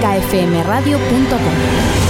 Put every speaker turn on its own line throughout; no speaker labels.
clásicafmradio.com.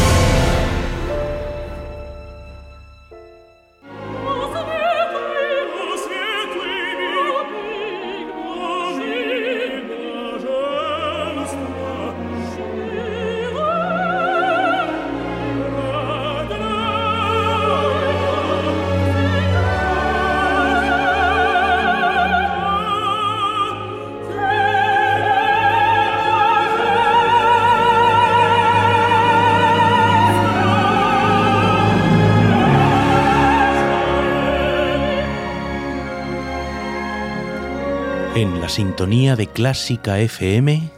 sintonía de Clásica FM,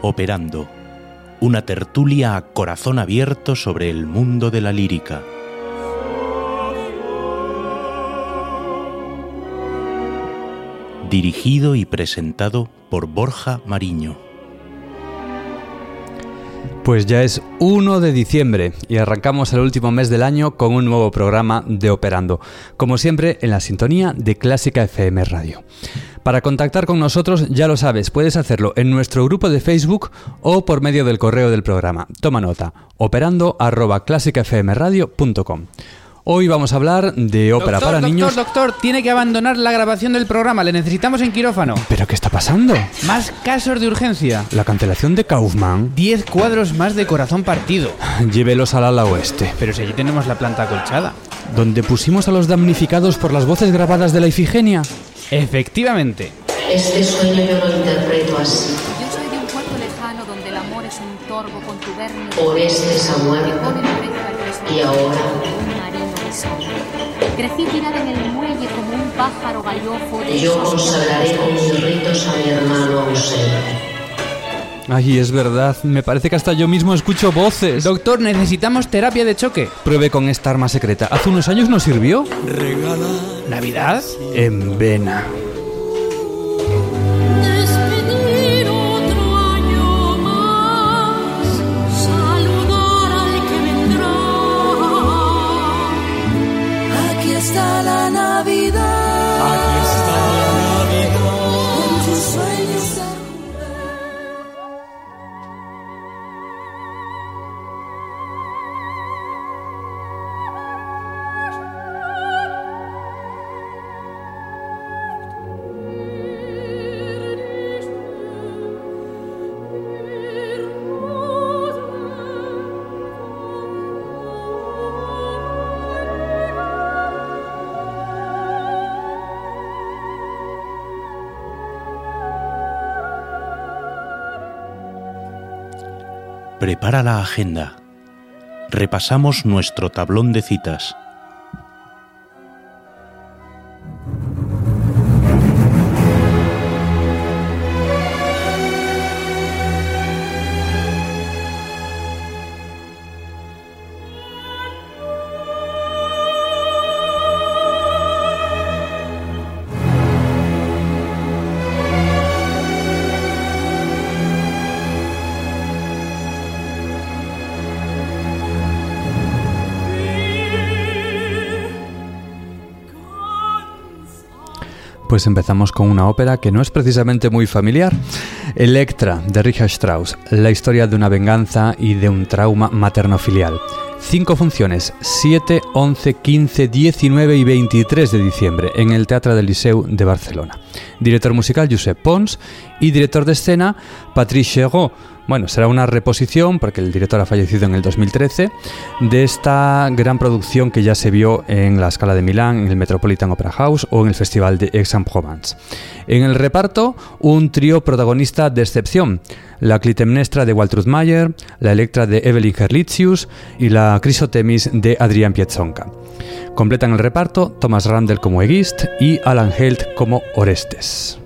operando una tertulia a corazón abierto sobre el mundo de la lírica. Dirigido y presentado por Borja Mariño.
Pues ya es 1 de diciembre y arrancamos el último mes del año con un nuevo programa de Operando, como siempre en la sintonía de Clásica FM Radio. Para contactar con nosotros, ya lo sabes, puedes hacerlo en nuestro grupo de Facebook o por medio del correo del programa. Toma nota, operando Hoy vamos a hablar de ópera para niños.
Doctor, doctor, tiene que abandonar la grabación del programa. Le necesitamos en quirófano.
¿Pero qué está pasando?
Más casos de urgencia.
La cancelación de Kaufman.
Diez cuadros más de corazón partido.
Llévelos al ala oeste.
Pero si allí tenemos la planta acolchada.
¿Donde pusimos a los damnificados por las voces grabadas de la Ifigenia?
Efectivamente.
Este sueño yo lo interpreto así.
Yo soy de un puerto lejano donde el amor es un torvo contubernio.
Orestes ha muerto. Y ahora
Crecí tirada en el muelle como un pájaro gallofo de
Yo consagraré con mis ritos a mi hermano ausente.
Ay, es verdad, me parece que hasta yo mismo escucho voces.
Doctor, necesitamos terapia de choque.
Pruebe con esta arma secreta. Hace unos años nos sirvió.
Regala. ¿Navidad?
En vena.
Prepara la agenda. Repasamos nuestro tablón de citas.
Empezamos con una ópera que no es precisamente muy familiar. Electra, de Richard Strauss, la historia de una venganza y de un trauma materno-filial. Cinco funciones, 7, 11, 15, 19 y 23 de diciembre en el Teatro del Liceu de Barcelona. Director musical Josep Pons y director de escena Patrice Chéreau bueno, será una reposición, porque el director ha fallecido en el 2013, de esta gran producción que ya se vio en la Scala de Milán, en el Metropolitan Opera House o en el Festival de Aix-en-Provence. En el reparto, un trío protagonista de excepción, la Clitemnestra de Waltraud Mayer, la Electra de Evelyn Herlitzius y la Crisotemis de Adrián Pietzonka. Completan el reparto Thomas Randall como Egist y Alan Held como Orestes.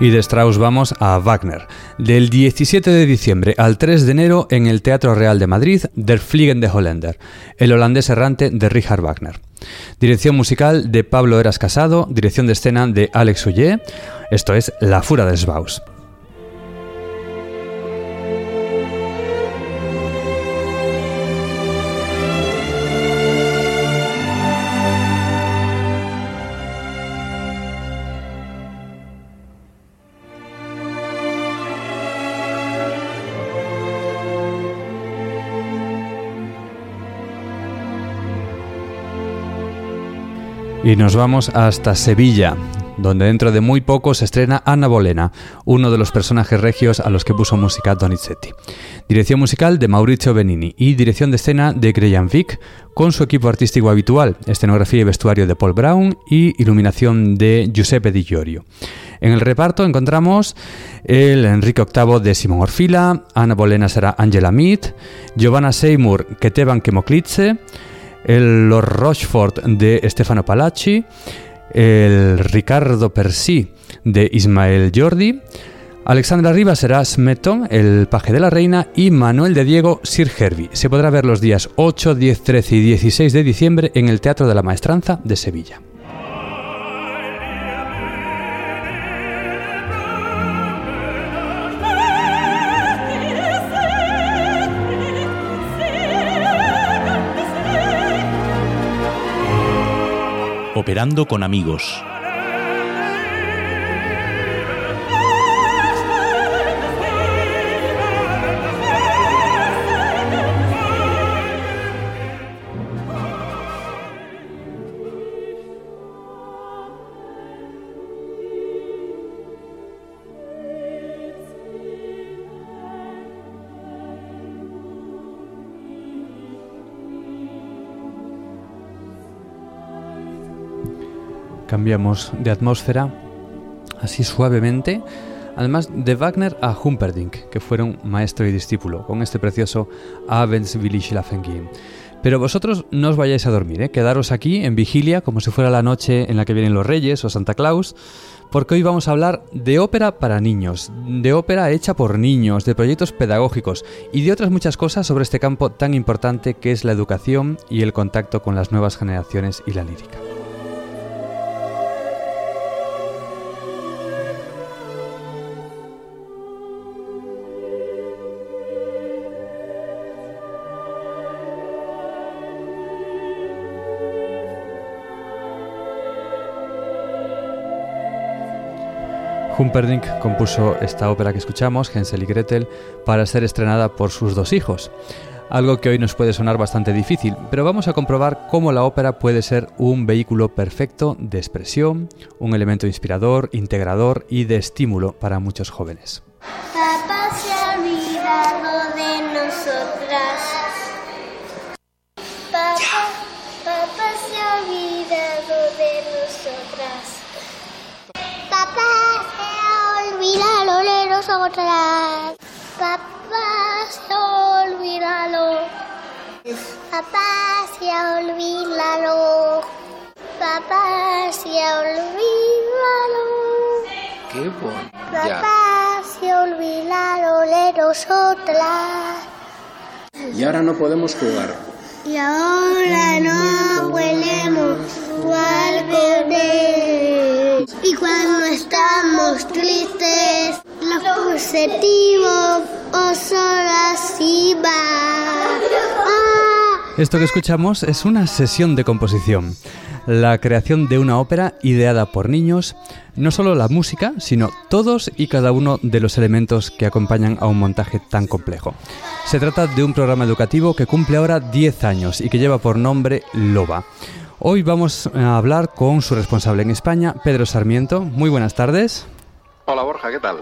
Y de Strauss vamos a Wagner. Del 17 de diciembre al 3 de enero en el Teatro Real de Madrid, Der Fliegen de Holländer, el holandés errante de Richard Wagner. Dirección musical de Pablo Eras Casado, dirección de escena de Alex Ullé. Esto es La Fura de Sbaus. Y nos vamos hasta Sevilla, donde dentro de muy poco se estrena Anna Bolena, uno de los personajes regios a los que puso música Donizetti. Dirección musical de Maurizio Benini y dirección de escena de Graham Vick, con su equipo artístico habitual, escenografía y vestuario de Paul Brown y iluminación de Giuseppe Di Giorgio. En el reparto encontramos el Enrique VIII de Simón Orfila, Anna Bolena será Angela Mead, Giovanna Seymour, Keteban Kemoklice, el Lord Rochefort de Stefano Palacci, el Ricardo Persí de Ismael Jordi, Alexandra Rivas será Smeton, el paje de la reina, y Manuel de Diego Sir Hervey. Se podrá ver los días 8, 10, 13 y 16 de diciembre en el Teatro de la Maestranza de Sevilla.
Operando con amigos.
Cambiamos de atmósfera así suavemente. Además de Wagner a Humperdinck, que fueron maestro y discípulo, con este precioso Abends will ich schlafen gehen. Pero vosotros no os vayáis a dormir, ¿eh? quedaros aquí en vigilia, como si fuera la noche en la que vienen los Reyes o Santa Claus, porque hoy vamos a hablar de ópera para niños, de ópera hecha por niños, de proyectos pedagógicos y de otras muchas cosas sobre este campo tan importante que es la educación y el contacto con las nuevas generaciones y la lírica. Humperdinck compuso esta ópera que escuchamos, Hänsel y Gretel, para ser estrenada por sus dos hijos. Algo que hoy nos puede sonar bastante difícil, pero vamos a comprobar cómo la ópera puede ser un vehículo perfecto de expresión, un elemento inspirador, integrador y de estímulo para muchos jóvenes.
Papá se ha olvidado de nosotras. Papá se ha olvidado de ha olvidado de nosotras. Papá se ha olvidado. Papá se ha olvidado. Papá se ha olvidado.
Qué bonito.
Papá se de nosotras.
Y ahora no podemos jugar.
Y ahora no podemos jugar con. Y cuando estamos tristes, lo positivo o solo así va.
Esto que escuchamos es una sesión de composición, la creación de una ópera ideada por niños, no solo la música, sino todos y cada uno de los elementos que acompañan a un montaje tan complejo. Se trata de un programa educativo que cumple ahora 10 años y que lleva por nombre LOBA. Hoy vamos a hablar con su responsable en España, Pedro Sarmiento. Muy buenas tardes.
Hola Borja, ¿qué tal?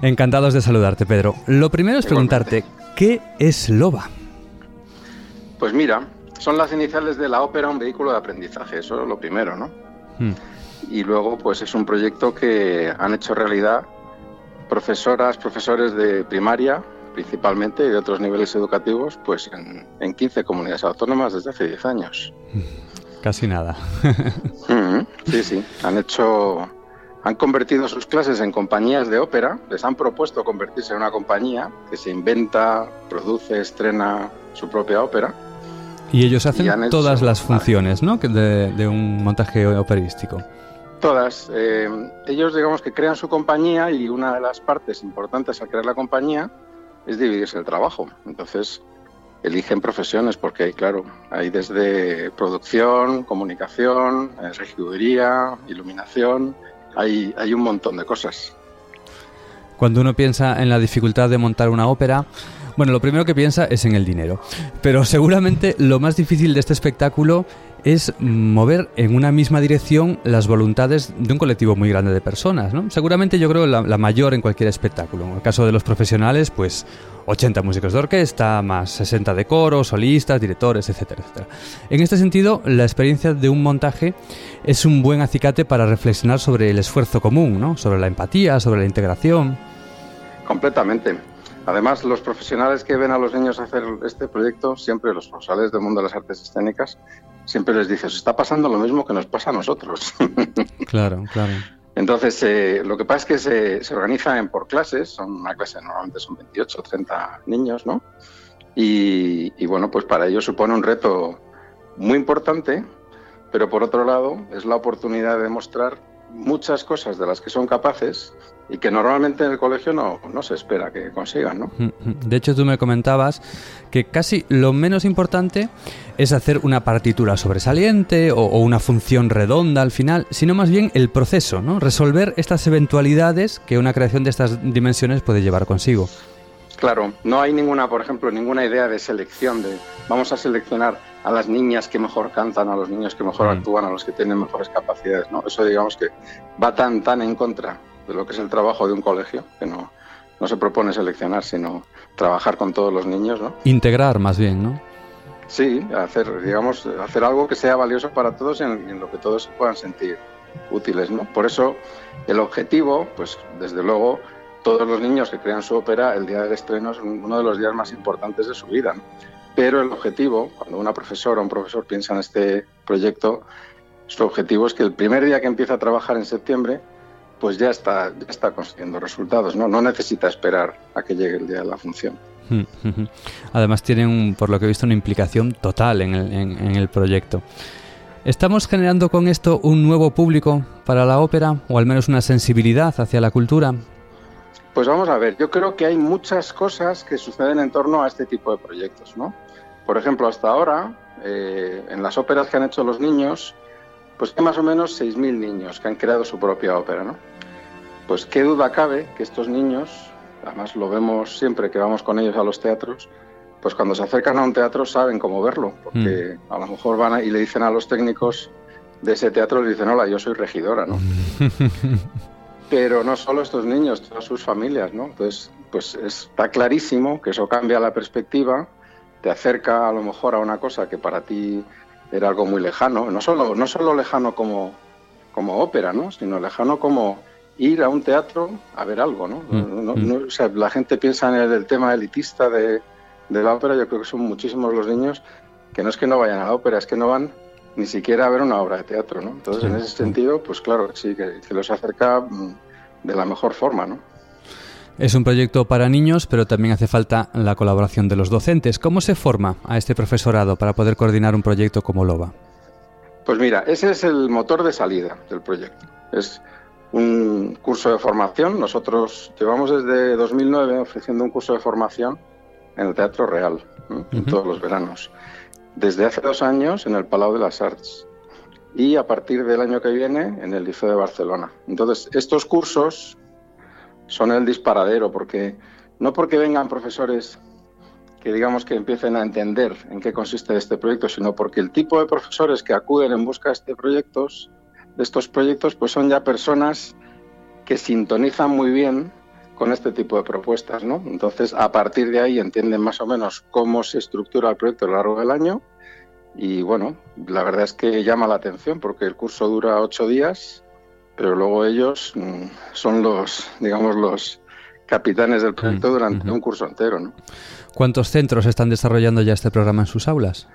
Encantados de saludarte, Pedro. Lo primero es preguntarte, ¿qué es LOBA?
Pues mira, son las iniciales de la ópera un vehículo de aprendizaje, eso es lo primero, ¿no?
Hmm.
Y luego, pues es un proyecto que han hecho realidad profesoras, profesores de primaria, principalmente, y de otros niveles educativos, pues en, en 15 comunidades autónomas desde hace 10 años.
Casi nada.
Ujú, Sí, sí, han hecho, han convertido sus clases en compañías de ópera, les han propuesto convertirse en una compañía que se inventa, produce, estrena su propia ópera
Y ellos hacen
Y han hecho-
todas las funciones, ¿no? Que De, de un montaje operístico.
Todas. eh, ellos, digamos que crean su compañía y una de las partes importantes al crear la compañía es dividirse el trabajo. Entonces, eligen profesiones porque hay, claro, hay desde producción, comunicación, regiduría, iluminación, hay, hay un montón de cosas.
Cuando uno piensa en la dificultad de montar una ópera, bueno, lo primero que piensa es en el dinero. Pero seguramente lo más difícil de este espectáculo es mover en una misma dirección las voluntades de un colectivo muy grande de personas, ¿no? Seguramente yo creo la, la mayor en cualquier espectáculo. En el caso de los profesionales, pues 80 músicos de orquesta, más 60 de coro, solistas, directores, etcétera, etcétera. En este sentido, la experiencia de un montaje es un buen acicate para reflexionar sobre el esfuerzo común, ¿no? Sobre la empatía, sobre la integración.
Completamente. Además, los profesionales que ven a los niños hacer este proyecto, siempre los profesionales del mundo de las artes escénicas, siempre les dicen, "Os está pasando lo mismo que nos pasa a nosotros.
Claro, claro.
Entonces, eh, lo que pasa es que se, se organizan por clases, son una clase normalmente son 28 o 30 niños, ¿no? Y, y bueno, pues para ellos supone un reto muy importante, pero por otro lado es la oportunidad de demostrar muchas cosas de las que son capaces y que normalmente en el colegio no, no se espera que consigan, ¿no?
De hecho, tú me comentabas que casi lo menos importante es hacer una partitura sobresaliente o, o una función redonda al final, sino más bien el proceso, ¿no? Resolver estas eventualidades que una creación de estas dimensiones puede llevar consigo.
Claro, no hay ninguna, por ejemplo, ninguna idea de selección, de vamos a seleccionar a las niñas que mejor cantan, a los niños que mejor
Mm.
actúan, a los que tienen mejores capacidades, ¿no? Eso digamos que va tan, tan en contra de lo que es el trabajo de un colegio, que no, no se propone seleccionar, sino trabajar con todos los niños, ¿no?
Integrar más bien, ¿no?
Sí, hacer, digamos, hacer algo que sea valioso para todos y en, lo que todos se puedan sentir útiles, ¿no? Por eso el objetivo, pues desde luego, todos los niños que crean su ópera, el día del estreno es un- uno de los días más importantes de su vida, ¿no? Pero el objetivo, cuando una profesora o un profesor piensa en este proyecto, su objetivo es que el primer día que empieza a trabajar en septiembre, pues ya está, ya está consiguiendo resultados, ¿no? No necesita esperar a que llegue el día de la función.
Mm, ujú. Además tienen, por lo que he visto, una implicación total en el, en- en el proyecto. ¿Estamos generando con esto un nuevo público para la ópera o al menos una sensibilidad hacia la cultura?
Pues vamos a ver, yo creo que hay muchas cosas que suceden en torno a este tipo de proyectos, ¿no? Por ejemplo, hasta ahora, eh, en las óperas que han hecho los niños, pues hay más o menos 6.000 niños que han creado su propia ópera, ¿no? Pues qué duda cabe que estos niños, además lo vemos siempre que vamos con ellos a los teatros, pues cuando se acercan a un teatro saben cómo verlo, porque a lo mejor van a- y le dicen a los técnicos de ese teatro, le dicen, hola, yo soy regidora, ¿no? Pero no solo estos niños, todas sus familias, ¿no? Entonces, pues está clarísimo que eso cambia la perspectiva, te acerca a lo mejor a una cosa que para ti era algo muy lejano, no solo, no solo lejano como, como ópera, ¿no? Sino lejano como ir a un teatro a ver algo, ¿no?
Mm,
No-
mm.
no- o sea, la gente piensa en el, el tema elitista de, de la ópera, yo creo que son muchísimos los niños que no es que no vayan a la ópera, es que no van ni siquiera a ver una obra de teatro, ¿no? Entonces,
Sí,
en ese sentido, pues claro, sí, que, que los acerca mm, de la mejor forma, ¿no?
Es un proyecto para niños, pero también hace falta la colaboración de los docentes. ¿Cómo se forma a este profesorado para poder coordinar un proyecto como LOBA?
Pues mira, ese es el motor de salida del proyecto. Es un curso de formación. Nosotros llevamos desde 2009 ofreciendo un curso de formación en el Teatro Real, ¿no? en todos los veranos. Desde hace dos años en el Palau de las Arts y a partir del año que viene en el Liceo de Barcelona. Entonces, estos cursos son el disparadero, porque no porque vengan profesores que digamos que empiecen a entender en qué consiste este proyecto, sino porque el tipo de profesores que acuden en busca de, este estos proyectos, pues son ya personas que sintonizan muy bien con este tipo de propuestas, ¿no? Entonces, a partir de ahí entienden más o menos cómo se estructura el proyecto a lo largo del año y bueno, la verdad es que llama la atención porque el curso dura ocho días, pero luego ellos mm, son los, digamos, los capitanes del proyecto
Mm,
durante un curso entero, ¿no?
¿Cuántos centros están desarrollando ya este programa en sus aulas?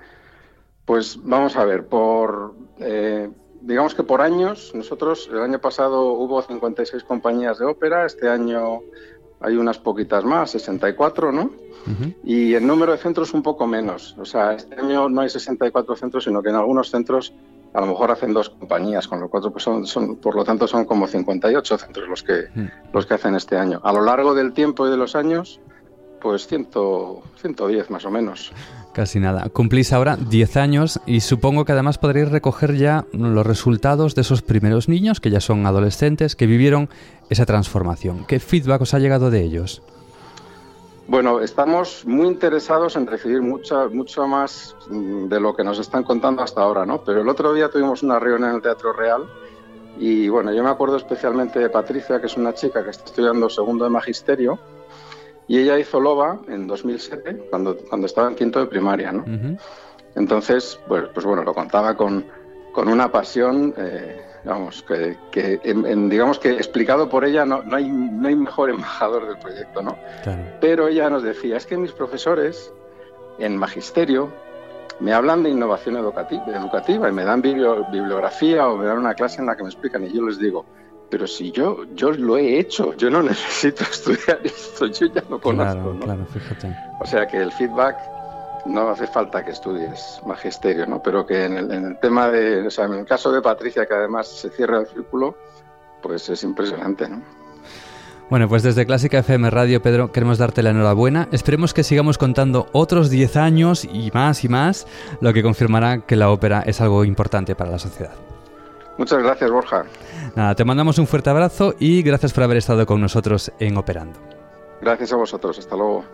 Pues vamos a ver, por eh, digamos que por años, nosotros el año pasado hubo 56 compañías de ópera, este año hay unas poquitas más, 64, ¿no? Y el número de centros un poco menos. O sea, este año no hay 64 centros, sino que en algunos centros a lo mejor hacen dos compañías, con lo cual pues son, son, por lo tanto son como 58 centros los que, los que hacen este año. A lo largo del tiempo y de los años, pues 100, 110 más o menos.
Casi nada. Cumplís ahora 10 años y supongo que además podréis recoger ya los resultados de esos primeros niños que ya son adolescentes, que vivieron esa transformación. ¿Qué feedback os ha llegado de ellos?
Bueno, estamos muy interesados en recibir mucha, mucho más mm, de lo que nos están contando hasta ahora, ¿no? Pero el otro día tuvimos una reunión en el Teatro Real y, bueno, yo me acuerdo especialmente de Patricia, que es una chica que está estudiando segundo de magisterio y ella hizo Loba en 2007, cuando, cuando estaba en quinto de primaria, ¿no? Entonces, pues, pues bueno, lo contaba con, con una pasión... Eh, Vamos, que, digamos que explicado por ella no, no, hay, no hay mejor embajador del proyecto, ¿no? Pero ella nos decía, es que mis profesores en magisterio me hablan de innovación educativa, educativa y me dan bibliografía o me dan una clase en la que me explican y yo les digo, pero si yo, yo lo he hecho, yo no necesito estudiar esto, yo ya lo conozco. ¿no? Claro, fíjate. O sea que el feedback no hace falta que estudies magisterio, ¿no? Pero que en el, tema de, o sea, en el caso de Patricia, que además se cierra el círculo, pues es impresionante, ¿no?
Bueno, pues desde Clásica FM Radio, Pedro, queremos darte la enhorabuena. Esperemos que sigamos contando otros 10 años y más y más, lo que confirmará que la ópera es algo importante para la sociedad.
Muchas gracias, Borja.
Nada, te mandamos un fuerte abrazo y gracias por haber estado con nosotros en Operando.
Gracias a vosotros, hasta luego.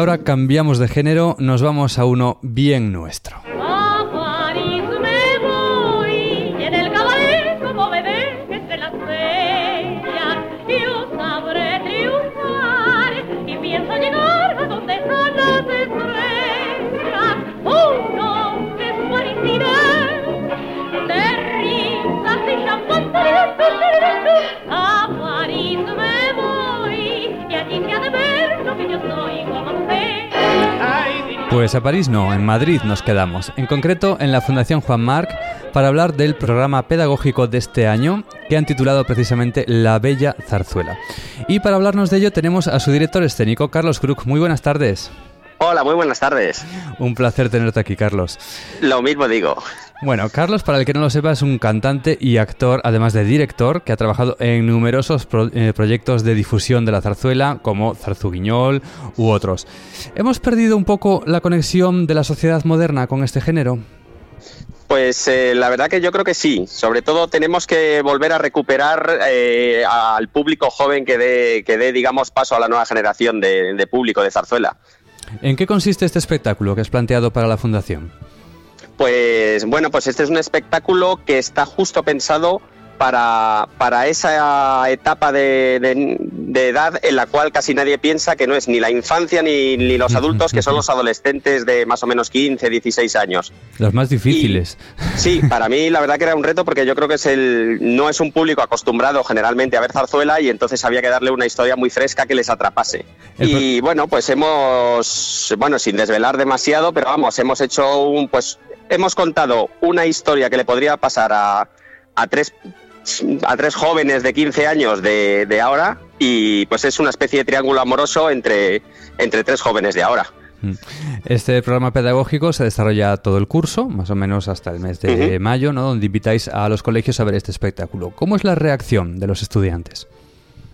Ahora cambiamos de género, nos vamos a uno bien nuestro. Pues a París no, en Madrid nos quedamos, en concreto en la Fundación Juan Marc, para hablar del programa pedagógico de este año que han titulado precisamente La Bella Zarzuela. Y para hablarnos de ello tenemos a su director escénico, Carlos Krug. Muy buenas tardes.
Hola, muy buenas tardes.
Un placer tenerte aquí, Carlos.
Lo mismo digo.
Bueno, Carlos, para el que no lo sepa, es un cantante y actor, además de director, que ha trabajado en numerosos eh, proyectos de difusión de la zarzuela, como Zarzuguiñol u otros. ¿Hemos perdido un poco la conexión de la sociedad moderna con este género?
Pues eh, la verdad que yo creo que sí. Sobre todo tenemos que volver a recuperar eh, al público joven que dé, que dé, digamos, paso a la nueva generación de, de público de zarzuela.
¿En qué consiste este espectáculo que has planteado para la Fundación?
Pues bueno, pues este es un espectáculo que está justo pensado para, para esa etapa de, edad en la cual casi nadie piensa que no es ni la infancia ni, los adultos, que son los adolescentes de más o menos 15, 16 años.
Los más difíciles.
sí, para mí la verdad que era un reto porque yo creo que es el, no es un público acostumbrado generalmente a ver zarzuela y entonces había que darle una historia muy fresca que les atrapase. y bueno, pues hemos, bueno, sin desvelar demasiado, pero vamos, hemos hecho un, pues hemos contado una historia que le podría pasar a, a tres a tres jóvenes de 15 años de, de, ahora y pues es una especie de triángulo amoroso entre, entre tres jóvenes de ahora. Mm.
Este programa pedagógico se desarrolla todo el curso, más o menos hasta el mes de mayo, ¿no? donde invitáis a los colegios a ver este espectáculo. ¿Cómo es la reacción de los estudiantes?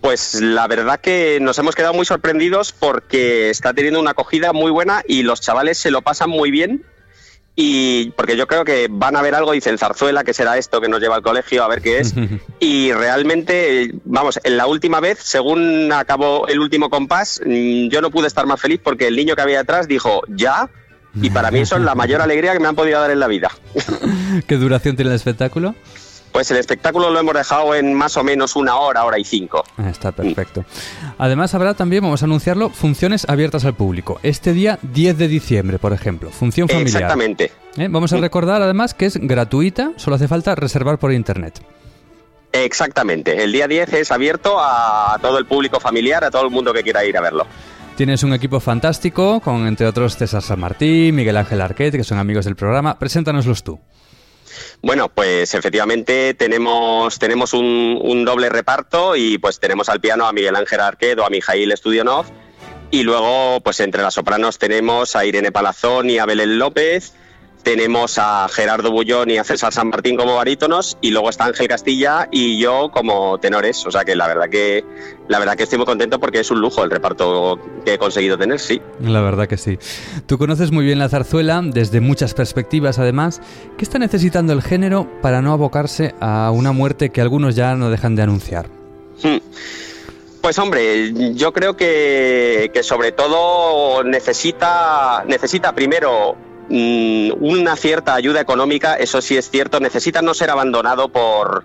Pues la verdad que nos hemos quedado muy sorprendidos porque está teniendo una acogida muy buena y los chavales se lo pasan muy bien y porque yo creo que van a ver algo, dicen zarzuela, que será esto que nos lleva al colegio, a ver qué es. y realmente, vamos, en la última vez, según acabó el último compás, mm, yo no pude estar más feliz porque el niño que había atrás dijo, ¿ya? Y para mí eso es la mayor alegría que me han podido dar en la vida.
¿Qué duración tiene el espectáculo?
Pues el espectáculo lo hemos dejado en más o menos una hora, hora y cinco.
Ah, Está perfecto. Además habrá también, vamos a anunciarlo, funciones abiertas al público. Este día 10 de diciembre, por ejemplo, función familiar.
Exactamente.
¿Eh? Vamos a recordar además que es gratuita, solo hace falta reservar por internet.
Exactamente. El día 10 es abierto a todo el público familiar, a todo el mundo que quiera ir a verlo.
Tienes un equipo fantástico, con entre otros César San Martín, Miguel Ángel Arquette, que son amigos del programa. Preséntanoslos tú.
Bueno, pues efectivamente tenemos, tenemos un, un doble reparto y pues tenemos al piano a Miguel Ángel Arquedo, a Mijail Studionov y luego pues entre las sopranos tenemos a Irene Palazón y a Belén López, tenemos a Gerardo Bullón y a César San Martín como barítonos y luego está Ángel Castilla y yo como tenores, o sea que la verdad que la verdad que estoy muy contento porque es un lujo el reparto que he conseguido tener, sí.
La verdad que sí. Tú conoces muy bien la zarzuela desde muchas perspectivas además. ¿Qué está necesitando el género para no abocarse a una muerte que algunos ya no dejan de anunciar?
Hmm. Pues hombre, yo creo que, que sobre todo necesita, necesita primero mm, una cierta ayuda económica, eso sí es cierto, necesita no ser abandonado por,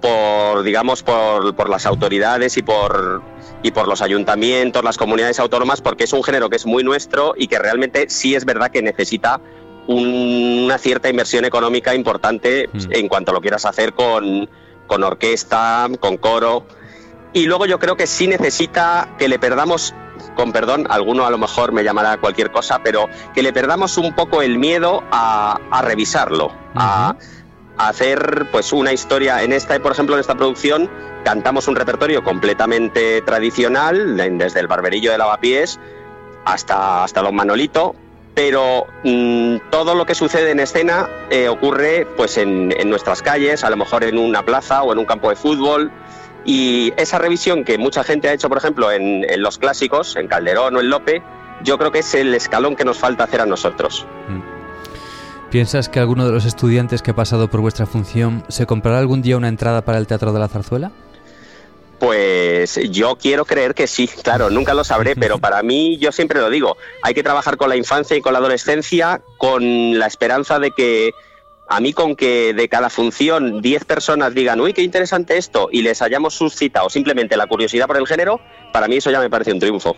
por digamos, por, por las autoridades y por, y por los ayuntamientos, las comunidades autónomas, porque es un género que es muy nuestro y que realmente sí es verdad que necesita un- una cierta inversión económica importante
Mm.
en cuanto lo quieras hacer con, con orquesta, con coro. Y luego yo creo que sí necesita que le perdamos, con perdón, alguno a lo mejor me llamará cualquier cosa, pero que le perdamos un poco el miedo a, a revisarlo, a, a hacer pues una historia. En esta, por ejemplo, en esta producción cantamos un repertorio completamente tradicional, de- desde el barberillo de lavapiés hasta, hasta Don Manolito, pero mm, todo lo que sucede en escena eh, ocurre pues en, en nuestras calles, a lo mejor en una plaza o en un campo de fútbol. Y esa revisión que mucha gente ha hecho, por ejemplo, en, en los clásicos, en Calderón o en Lope, yo creo que es el escalón que nos falta hacer a nosotros.
¿Piensas que alguno de los estudiantes que ha pasado por vuestra función se comprará algún día una entrada para el Teatro de la Zarzuela?
Pues yo quiero creer que sí, claro, nunca lo sabré, pero para mí yo siempre lo digo, hay que trabajar con la infancia y con la adolescencia con la esperanza de que a mí con que de cada función 10 personas digan, uy, qué interesante esto, y les hayamos suscitado simplemente la curiosidad por el género, para mí eso ya me parece un triunfo.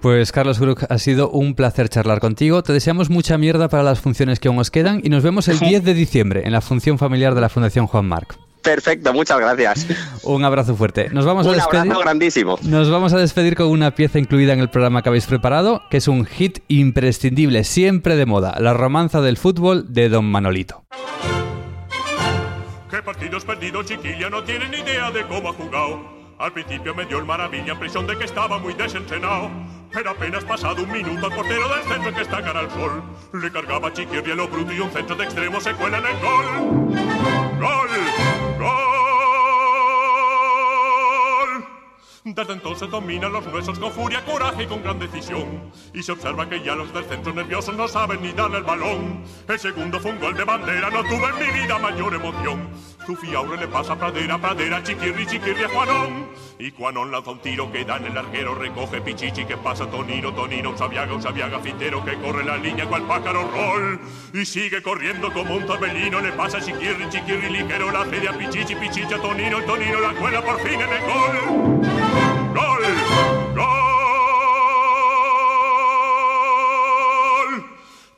Pues Carlos Brook, ha sido un placer charlar contigo. Te deseamos mucha mierda para las funciones que aún os quedan y nos vemos el 10 de diciembre en la función familiar de la Fundación Juan Marc.
Perfecto, muchas gracias.
Un abrazo fuerte. Nos vamos a
un
despedir.
abrazo grandísimo.
Nos vamos a despedir con una pieza incluida en el programa que habéis preparado, que es un hit imprescindible, siempre de moda, la romanza del fútbol de Don Manolito.
¿Qué partidos perdidos, chiquilla? No tienen idea de cómo ha jugado. Al principio me dio el maravilla, impresión de que estaba muy desentrenado. Pero apenas pasado un minuto al portero del centro que está cara al sol. Le cargaba Chiquirri a lo bruto y un centro de extremo se cuela en el gol. ¡Gol! ¡Gol! Desde entonces domina los huesos con furia, coraje y con gran decisión. Y se observa que ya los del centro nerviosos no saben ni darle el balón. El segundo fue un gol de bandera, no tuve en mi vida mayor emoción. Zufiaure le pasa Pradera, Pradera, Chiquirri, Chiquirri a Juanón. Y Juanón lanza un tiro que da en el arquero, recoge Pichichi que pasa Tonino, Tonino, un Sabiaga, un Sabiaga fintero que corre la línea cual pájaro rol. Y sigue corriendo como un torbellino, le pasa a Chiquirri, Chiquirri ligero, la cede a Pichichi, Pichichi a Tonino, Tonino la cuela por fin en el gol. ¡Gol! ¡Gol!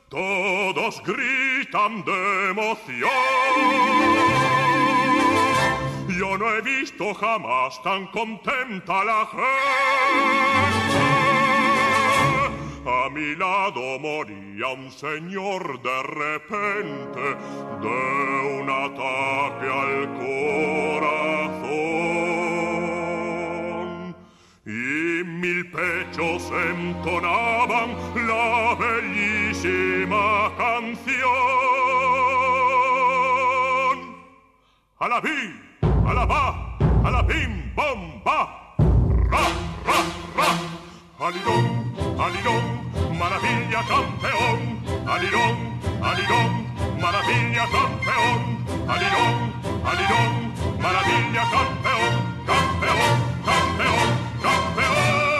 Todos gritan de emoción. Yo no he visto jamás tan contenta la gente. A mi lado moría un señor de repente de un ataque al corazón. Y mil pechos entonaban la bellísima canción. A la vi, a la bim, bom, va. Ra, ra, ra. Alirón, alirón, maravilla campeón. Alirón, alirón, maravilla campeón. Alirón, alirón, maravilla campeón. Campeón, campeón, campeón.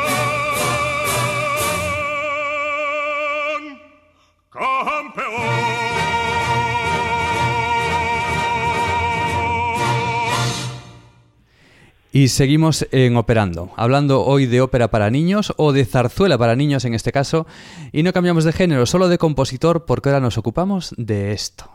Y seguimos en Operando, hablando hoy de ópera para niños o de zarzuela para niños en este caso, y no cambiamos de género, solo de compositor, porque ahora nos ocupamos de esto.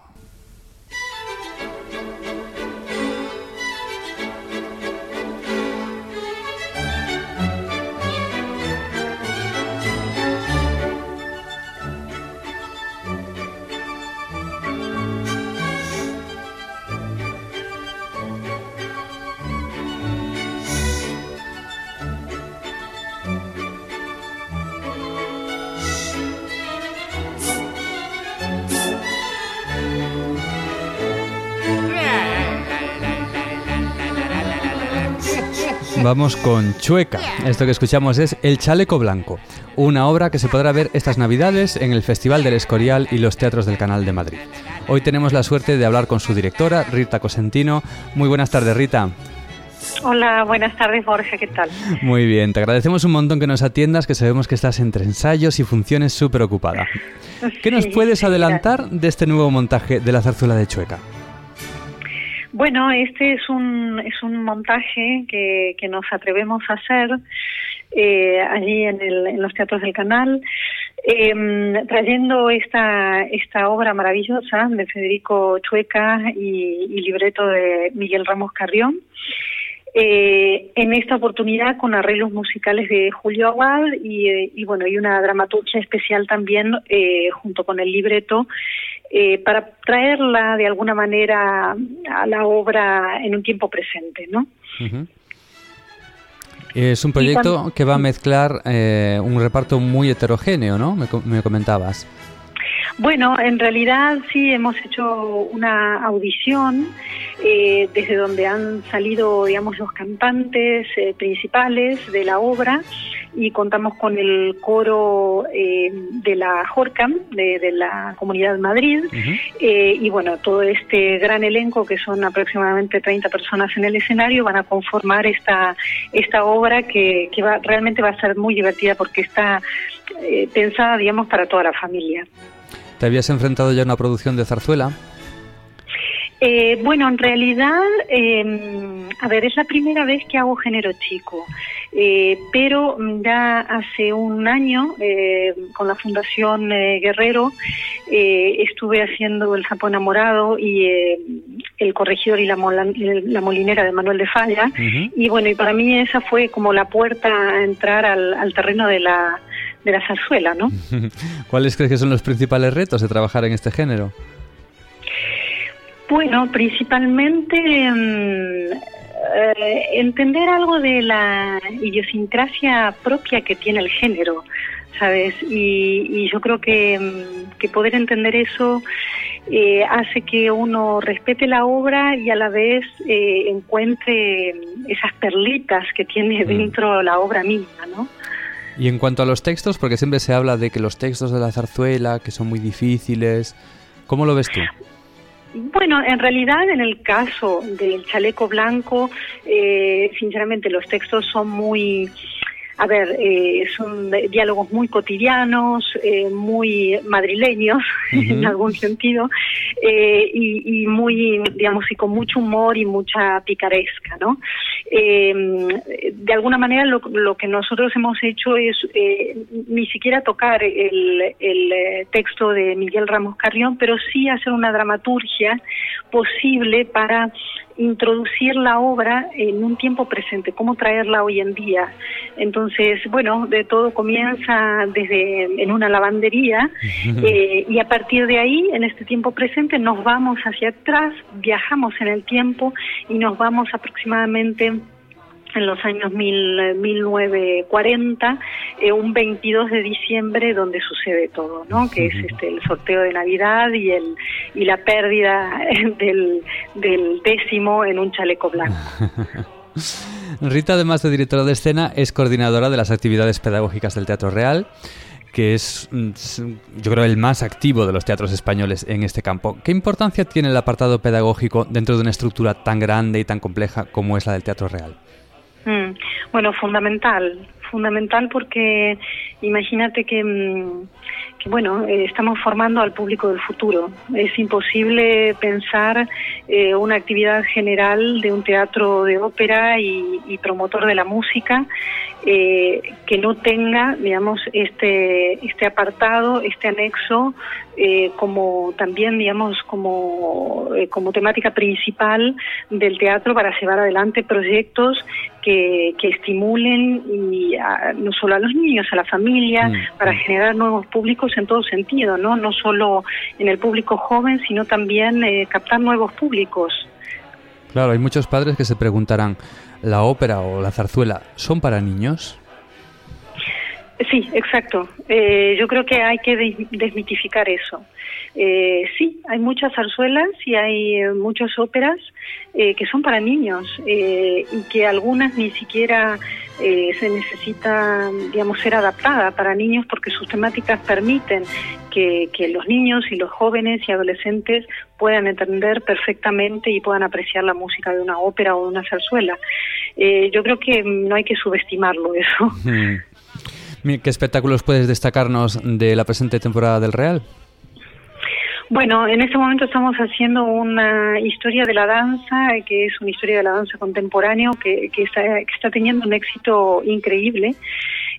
Vamos con Chueca. Esto que escuchamos es El Chaleco Blanco, una obra que se podrá ver estas Navidades en el Festival del Escorial y los teatros del Canal de Madrid. Hoy tenemos la suerte de hablar con su directora, Rita Cosentino. Muy buenas tardes, Rita.
Hola, buenas tardes, Jorge, ¿qué tal?
Muy bien, te agradecemos un montón que nos atiendas, que sabemos que estás entre ensayos y funciones súper ocupada. ¿Qué nos puedes adelantar de este nuevo montaje de la zarzuela de Chueca?
Bueno, este es un, es un montaje que, que nos atrevemos a hacer eh, allí en, el, en los teatros del canal, eh, trayendo esta, esta obra maravillosa de Federico Chueca y, libreto de Miguel Ramos Carrión. Eh, en esta oportunidad con arreglos musicales de Julio Aguad y, eh, y bueno y una dramaturgia especial también eh, junto con el libreto eh, para traerla de alguna manera a la obra en un tiempo presente, ¿no?
Es un proyecto que va a mezclar eh, un reparto muy heterogéneo, ¿no? Me, me, comentabas.
Bueno, en realidad sí hemos hecho una audición eh, desde donde han salido, digamos, los cantantes eh, principales de la obra y contamos con el coro eh, de la Jorcam, de, de, la Comunidad Madrid, uh -huh. eh, y bueno, todo este gran elenco, que son aproximadamente 30 personas en el escenario, van a conformar esta, esta obra que, que va, realmente va a ser muy divertida porque está eh, pensada, digamos, para toda la familia.
¿Te habías enfrentado ya a una producción de zarzuela?
Eh, bueno, en realidad, eh, a ver, es la primera vez que hago género chico, eh, pero ya hace un año eh, con la Fundación eh, Guerrero estuve haciendo El Sapo Enamorado y El Corregidor y la, la, Molinera de Manuel de Falla, uh -huh. y bueno, y para mí esa fue como la puerta a entrar al, al terreno de la, de la zarzuela, ¿no?
¿Cuáles crees que son los principales retos de trabajar en este género?
Bueno, principalmente eh, entender algo de la idiosincrasia propia que tiene el género, ¿sabes? Y, y yo creo que, que, poder entender eso eh, hace que uno respete la obra y a la vez eh, encuentre esas perlitas que tiene mm. dentro la obra misma, ¿no?
Y en cuanto a los textos, porque siempre se habla de que los textos de la zarzuela, que son muy difíciles, ¿cómo lo ves tú?
Bueno, en realidad en el caso del chaleco blanco, eh, sinceramente los textos son muy, a ver, eh, son diálogos muy cotidianos, eh, muy madrileños uh -huh. en algún sentido, eh, y, y, muy, digamos, y con mucho humor y mucha picaresca, ¿no? Eh, de alguna manera lo, lo, que nosotros hemos hecho es eh, ni siquiera tocar el, el, texto de Miguel Ramos Carrión, pero sí hacer una dramaturgia posible para introducir la obra en un tiempo presente, cómo traerla hoy en día. Entonces, bueno, de todo comienza desde en una lavandería eh, y a partir de ahí, en este tiempo presente, nos vamos hacia atrás, viajamos en el tiempo y nos vamos aproximadamente en los años mil, 1940, eh, un 22 de diciembre, donde sucede todo, ¿no? Que es este el sorteo de Navidad y el y la pérdida del, del décimo en un chaleco blanco.
Rita, además de directora de escena, es coordinadora de las actividades pedagógicas del Teatro Real que es, yo creo, el más activo de los teatros españoles en este campo. ¿Qué importancia tiene el apartado pedagógico dentro de una estructura tan grande y tan compleja como es la del Teatro Real?
Mm, bueno, fundamental, fundamental porque imagínate que, mm, que bueno, eh, estamos formando al público del futuro. Es imposible pensar eh, una actividad general de un teatro de ópera y, y promotor de la música eh, que no tenga, digamos, este, este apartado, este anexo, eh, como también, digamos, como, como temática principal del teatro para llevar adelante proyectos que, que estimulen y a- no solo a los niños, a la familia, para generar nuevos públicos en todo sentido, ¿no? No solo en el público joven, sino también eh, captar nuevos públicos.
Claro, hay muchos padres que se preguntarán, ¿la ópera o la zarzuela son para niños?
Sí, exacto. Eh, yo creo que hay que des- desmitificar eso. Eh, sí, hay muchas zarzuelas y hay eh, muchas óperas eh, que son para niños eh, y que algunas ni siquiera eh, se necesita, digamos, ser adaptada para niños porque sus temáticas permiten que, que los niños y los jóvenes y adolescentes puedan entender perfectamente y puedan apreciar la música de una ópera o de una zarzuela. Yo creo que no hay que subestimarlo eso.
Hmm. ¿Qué espectáculos puedes destacarnos de la presente temporada del Real?
Bueno, en este momento estamos haciendo una historia de la danza, que es una historia de la danza contemporáneo que, que, está, que está teniendo un éxito increíble.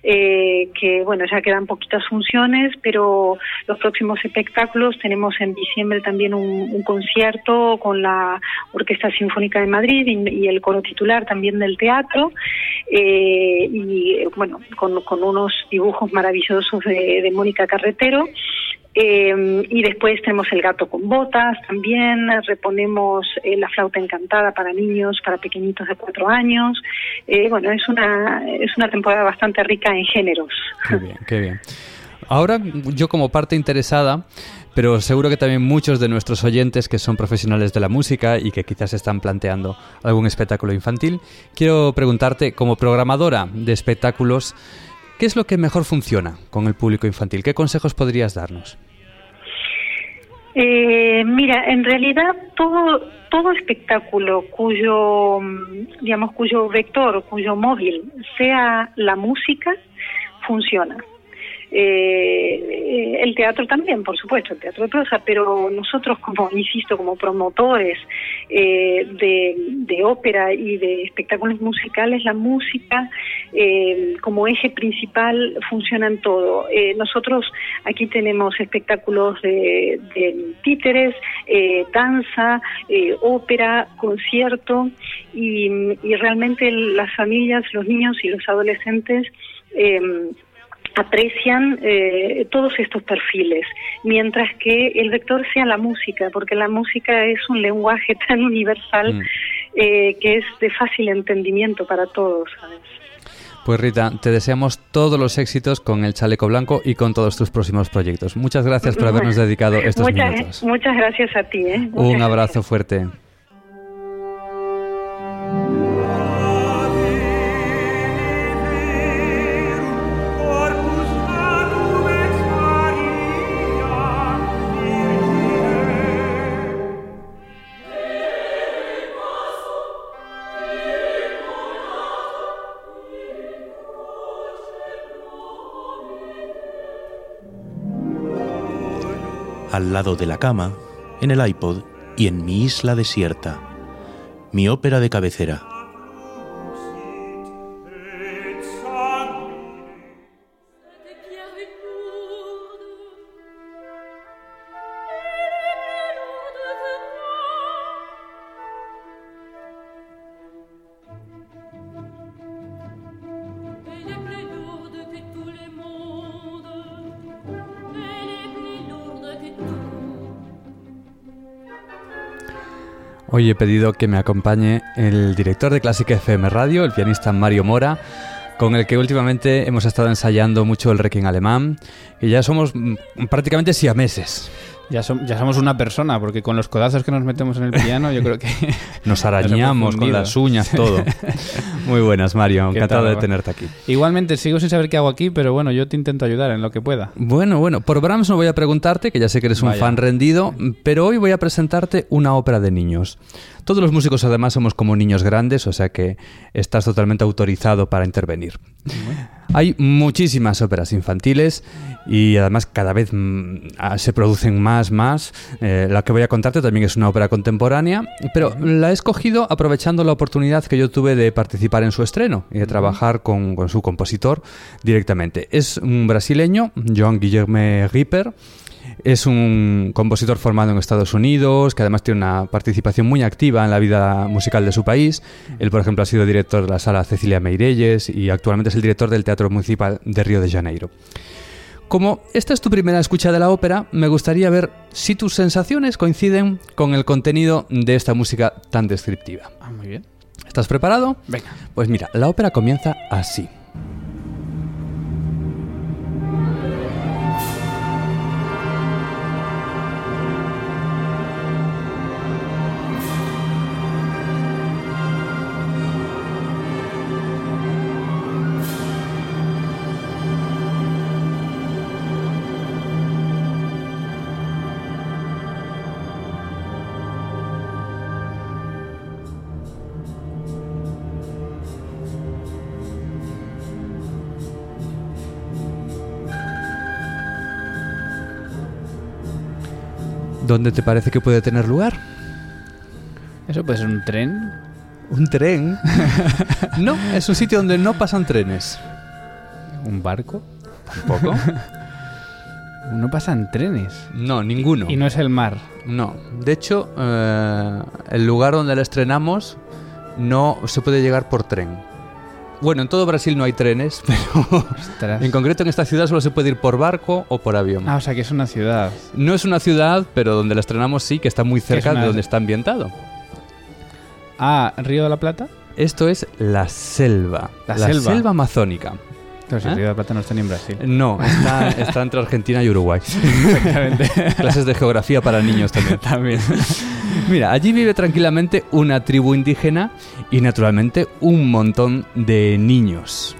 Eh, que bueno, ya quedan poquitas funciones, pero los próximos espectáculos tenemos en diciembre también un, concierto con la Orquesta Sinfónica de Madrid y, el coro titular también del teatro, eh, y bueno, con, con unos dibujos maravillosos de, de Mónica Carretero. Eh, y después tenemos el gato con botas también, reponemos eh, la flauta encantada para niños, para pequeñitos de cuatro años. Eh, bueno, es una, es una temporada bastante rica en géneros.
Qué bien, qué bien. Ahora, yo como parte interesada, pero seguro que también muchos de nuestros oyentes que son profesionales de la música y que quizás están planteando algún espectáculo infantil, quiero preguntarte, como programadora de espectáculos, ¿qué es lo que mejor funciona con el público infantil? ¿Qué consejos podrías darnos?
Eh, mira, en realidad todo todo espectáculo cuyo digamos cuyo vector, cuyo móvil sea la música funciona. Eh, el teatro también, por supuesto, el teatro de prosa, pero nosotros como, insisto, como promotores eh, de, ópera y de espectáculos musicales, la música eh, como eje principal funciona en todo. Eh, nosotros aquí tenemos espectáculos de, de títeres, eh, danza, ópera, concierto y, y realmente las familias, los niños y los adolescentes eh, aprecian eh, todos estos perfiles, mientras que el vector sea la música, porque la música es un lenguaje tan universal eh, que es de fácil entendimiento para todos. ¿sabes?
Pues Rita, te deseamos todos los éxitos con el chaleco blanco y con todos tus próximos proyectos. Muchas gracias por habernos dedicado estos
muchas,
minutos.
Muchas gracias a ti. ¿eh?
Un
gracias.
abrazo fuerte.
Al lado de la cama, en el iPod y en mi isla desierta. Mi ópera de cabecera.
Hoy he pedido que me acompañe el director de Clásica FM Radio, el pianista Mario Mora, con el que últimamente hemos estado ensayando mucho el Requiem alemán y ya somos mm, prácticamente siameses.
Ya, som- ya somos una persona, porque con los codazos que nos metemos en el piano, yo creo que.
Nos arañamos con las uñas, todo. Muy buenas, Mario.
¿Qué
Encantado
tal?
de tenerte aquí.
Igualmente, sigo sin saber qué hago aquí, pero bueno, yo te intento ayudar en lo que pueda.
Bueno, bueno, por Brahms no voy a preguntarte, que ya sé que eres un
Vaya.
fan rendido, pero hoy voy a presentarte una ópera de niños. Todos los músicos además somos como niños grandes, o sea que estás totalmente autorizado para intervenir. Hay muchísimas óperas infantiles y además cada vez mm, ah, se producen más, más. Eh, la que voy a contarte también es una ópera contemporánea, pero la he escogido aprovechando la oportunidad que yo tuve de participar en su estreno y de trabajar con, con su compositor directamente. Es un brasileño, Joan Guilherme Ripper, es un compositor formado en Estados Unidos, que además tiene una participación muy activa en la vida musical de su país. Él, por ejemplo, ha sido director de la sala Cecilia Meirelles y actualmente es el director del Teatro Municipal de Río de Janeiro. Como esta es tu primera escucha de la ópera, me gustaría ver si tus sensaciones coinciden con el contenido de esta música tan descriptiva.
Ah, muy bien.
¿Estás preparado?
Venga.
Pues mira, la ópera comienza así. ¿Dónde te parece que puede tener lugar?
¿Eso puede ser un tren?
¿Un tren? no, es un sitio donde no pasan trenes.
¿Un barco?
Tampoco.
No pasan trenes.
No, ninguno.
Y no es el mar.
No. De hecho, eh, el lugar donde la estrenamos no se puede llegar por tren. Bueno, en todo Brasil no hay trenes, pero
Ostras.
en concreto en esta ciudad solo se puede ir por barco o por avión.
Ah, o sea que es una ciudad.
No es una ciudad, pero donde la estrenamos sí, que está muy cerca
una-
de donde está ambientado.
Ah, Río de la Plata.
Esto es la selva.
La selva.
amazónica.
Pero si
¿Eh?
Río de la Plata no está ni en Brasil.
No, está, está entre Argentina y Uruguay.
Exactamente.
Clases de geografía para niños también.
También.
Mira, allí vive tranquilamente una tribu indígena y naturalmente un montón de niños.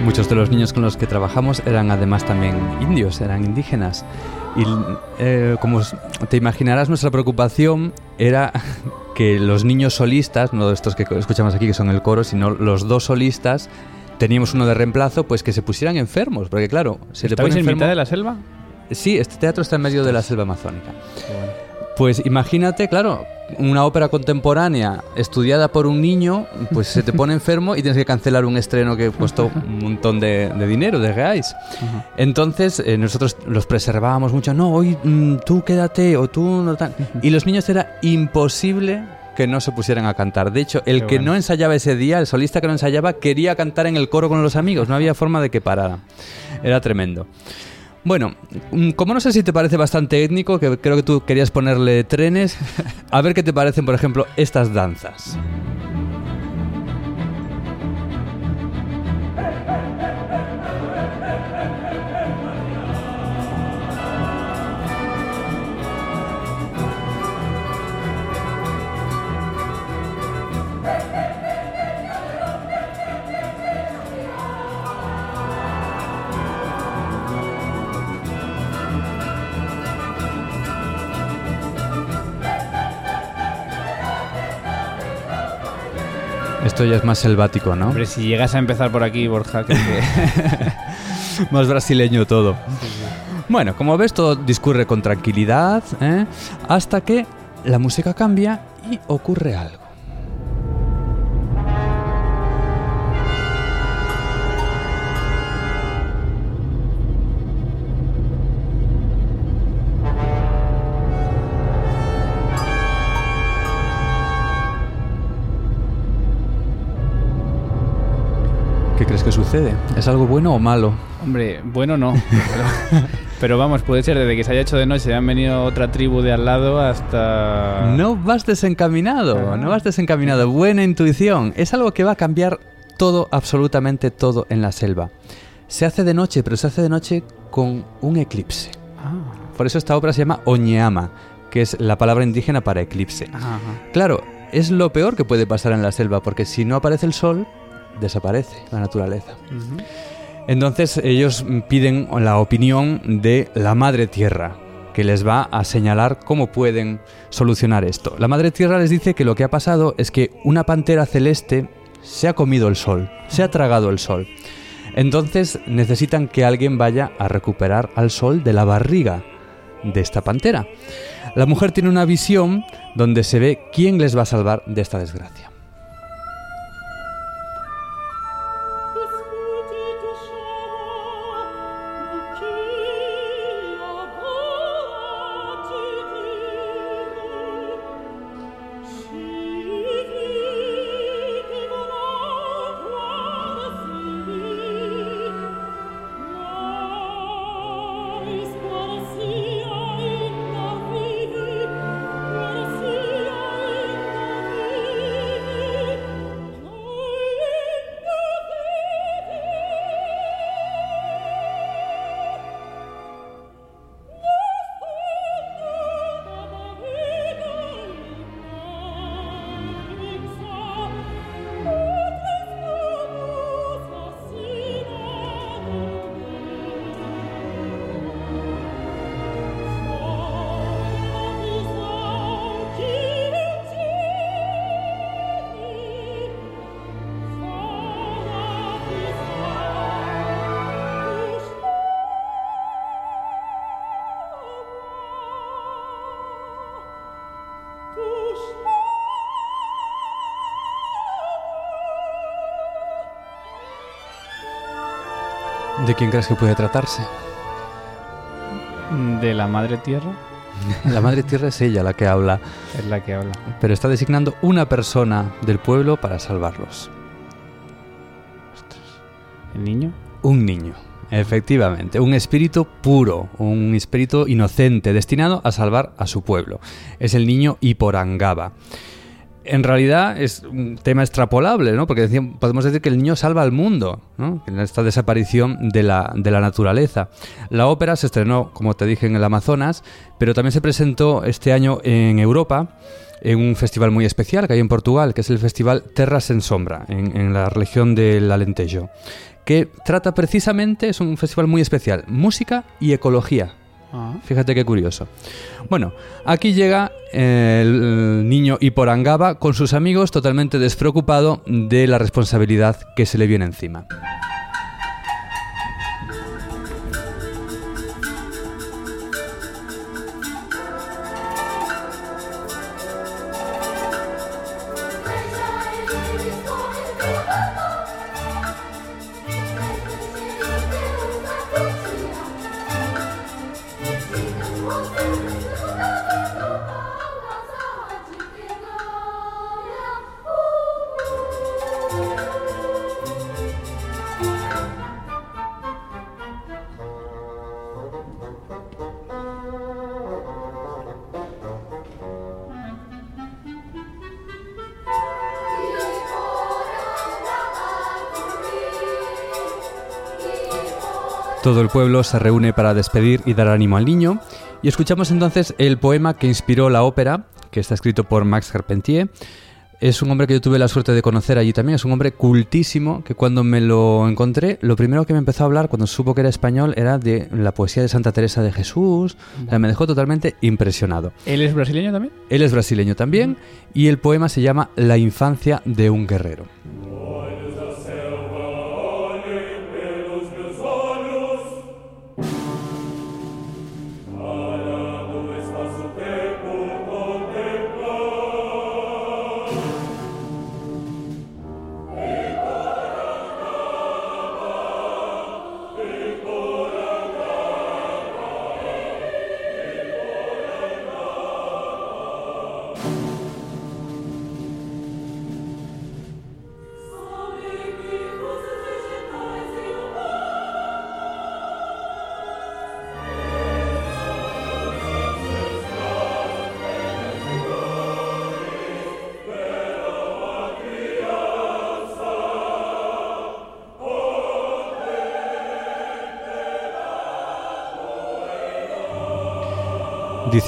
Muchos de los niños con los que trabajamos eran además también indios, eran indígenas. Y eh, como te imaginarás, nuestra preocupación era que los niños solistas, no estos que escuchamos aquí que son el coro, sino los dos solistas, teníamos uno de reemplazo, pues que se pusieran enfermos. Porque claro, se le
¿Estabais
pone
en mitad de la selva?
Sí, este teatro está en medio de la selva amazónica. Pues imagínate, claro, una ópera contemporánea estudiada por un niño, pues se te pone enfermo y tienes que cancelar un estreno que costó un montón de, de dinero, de reais. Entonces eh, nosotros los preservábamos mucho, no, hoy mm, tú quédate o tú no tal. Y los niños era imposible que no se pusieran a cantar. De hecho, el
Qué
que
bueno.
no ensayaba ese día, el solista que no ensayaba, quería cantar en el coro con los amigos, no había forma de que parara. Era tremendo. Bueno, mm, como no sé si te parece bastante étnico, que creo que tú querías ponerle trenes, a ver qué te parecen, por ejemplo, estas danzas. Esto ya es más selvático, ¿no?
Hombre, si llegas a empezar por aquí, Borja, creo que...
más brasileño todo. Bueno, como ves, todo discurre con tranquilidad, ¿eh? hasta que la música cambia y ocurre algo. ¿Qué crees que sucede? ¿Es algo bueno o malo?
Hombre, bueno no. Pero, pero vamos, puede ser desde que se haya hecho de noche han venido otra tribu de al lado hasta...
No vas desencaminado, no vas desencaminado. Buena intuición. Es algo que va a cambiar todo, absolutamente todo en la selva. Se hace de noche, pero se hace de noche con un eclipse. Por eso esta obra se llama Oñeama, que es la palabra indígena para eclipse. Claro, es lo peor que puede pasar en la selva, porque si no aparece el sol, desaparece la naturaleza. Entonces ellos piden la opinión de la Madre Tierra, que les va a señalar cómo pueden solucionar esto. La Madre Tierra les dice que lo que ha pasado es que una pantera celeste se ha comido el sol, se ha tragado el sol. Entonces necesitan que alguien vaya a recuperar al sol de la barriga de esta pantera. La mujer tiene una visión donde se ve quién les va a salvar de esta desgracia. ¿De quién crees que puede tratarse?
¿De la Madre Tierra?
La Madre Tierra es ella la que habla.
Es la que habla.
Pero está designando una persona del pueblo para salvarlos.
¿El niño?
Un niño. Efectivamente, un espíritu puro, un espíritu inocente, destinado a salvar a su pueblo. Es el niño Iporangaba en realidad es un tema extrapolable, ¿no? Porque podemos decir que el niño salva al mundo. En esta desaparición de la, de la naturaleza. La ópera se estrenó, como te dije, en el Amazonas, pero también se presentó este año en Europa en un festival muy especial que hay en Portugal, que es el Festival Terras en Sombra, en, en la región del Alentejo, que trata precisamente, es un festival muy especial, música y ecología Ah. Fíjate qué curioso. Bueno, aquí llega el niño Iporangaba con sus amigos totalmente despreocupado de la responsabilidad que se le viene encima. Todo el pueblo se reúne para despedir y dar ánimo al niño, y escuchamos entonces el poema que inspiró la ópera, que está escrito por Max Carpentier. Es un hombre que yo tuve la suerte de conocer allí también, es un hombre cultísimo que cuando me lo encontré, lo primero que me empezó a hablar cuando supo que era español era de la poesía de Santa Teresa de Jesús, me dejó totalmente impresionado.
¿Él es brasileño también?
Él es brasileño también y el poema se llama La infancia de un guerrero.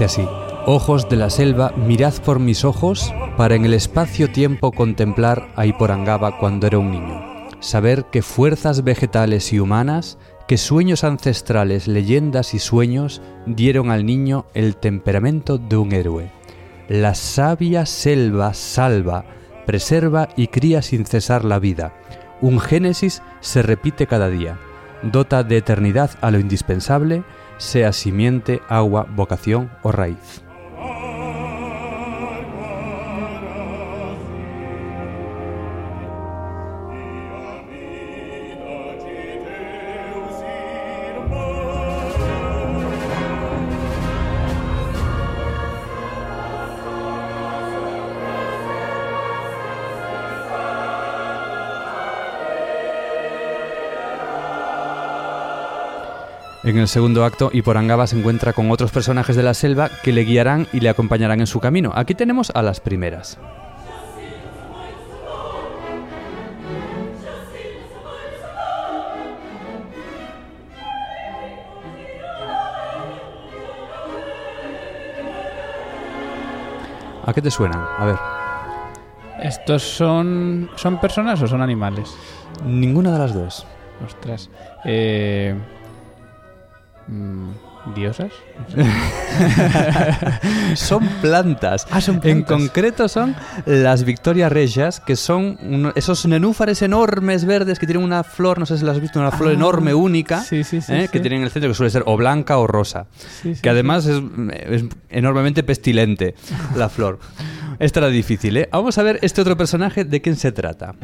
Así, Ojos de la selva, mirad por mis ojos para en el espacio-tiempo contemplar a Iporangaba cuando era un niño. Saber que fuerzas vegetales y humanas, que sueños ancestrales, leyendas y sueños dieron al niño el temperamento de un héroe. La sabia selva salva, preserva y cría sin cesar la vida. Un génesis se repite cada día. Dota de eternidad a lo indispensable, sea simiente, agua, vocación o raíz. En el segundo acto, Iporangaba se encuentra con otros personajes de la selva que le guiarán y le acompañarán en su camino. Aquí tenemos a las primeras. ¿A qué te suenan? A ver.
¿Estos son, son personas o son animales?
Ninguna de las dos.
Ostras. Eh, ¿Diosas?
son plantas.
Ah, son
En concreto son las Victoria Regias, que son uno- esos nenúfares enormes verdes que tienen una flor, no sé si las has visto, una flor
Ah,
enorme única,
sí, sí, sí,
¿eh?
sí.
que tienen en el centro, que suele ser o blanca o rosa. Que además es, es enormemente pestilente la flor. Esta era difícil, ¿eh? Vamos a ver este otro personaje, ¿de quién se trata?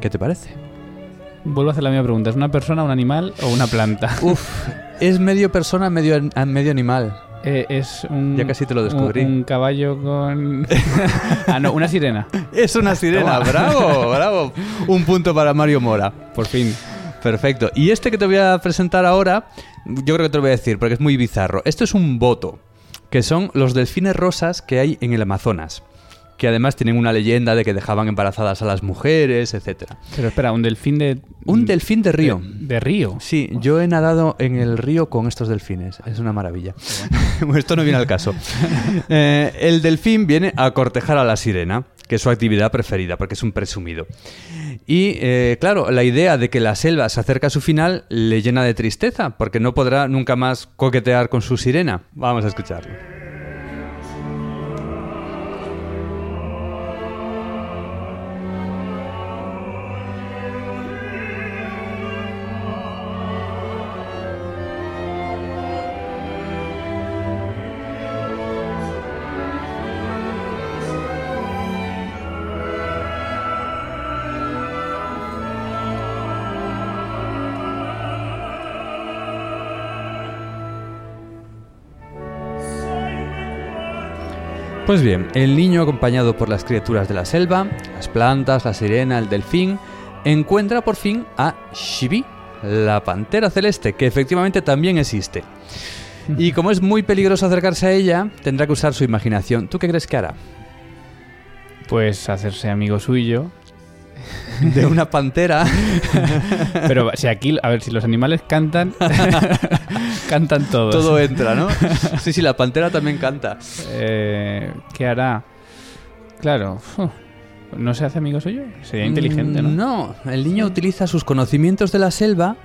¿Qué te parece?
Vuelvo a hacer la misma pregunta. ¿Es una persona, un animal o una planta?
Uf, es medio persona, medio, an- medio animal.
Eh, es un...
Ya casi te lo descubrí.
Un, un caballo con... ah, no, una sirena.
Es una sirena,
Toma.
bravo, bravo. Un punto para Mario Mora.
Por fin.
Perfecto. Y este que te voy a presentar ahora, yo creo que te lo voy a decir porque es muy bizarro. Esto es un boto, que son los delfines rosas que hay en el Amazonas. Que además tienen una leyenda de que dejaban embarazadas a las mujeres, etcétera.
Pero espera, un delfín de...
Un delfín de río.
De, de río.
Sí, yo he nadado en el río con estos delfines. Es una maravilla. Bueno, Esto no viene al caso. Eh, el delfín viene a cortejar a la sirena, que es su actividad preferida, porque es un presumido. Y eh, claro, la idea de que la selva se acerca a su final le llena de tristeza, porque no podrá nunca más coquetear con su sirena. Vamos a escucharlo. Pues bien, el niño acompañado por las criaturas de la selva, las plantas, la sirena, el delfín, encuentra por fin a Shibi, la pantera celeste, que efectivamente también existe. Y como es muy peligroso acercarse a ella, tendrá que usar su imaginación. ¿Tú qué crees que hará?
Pues hacerse amigo suyo.
De una pantera.
Pero si aquí, a ver, si los animales cantan, cantan todos.
Todo entra, ¿no? Sí, sí, la pantera también canta.
Eh, ¿Qué hará? Claro, uf, ¿no se hace amigo suyo? Sería inteligente, ¿no?
Mm, No, el niño utiliza sus conocimientos de la selva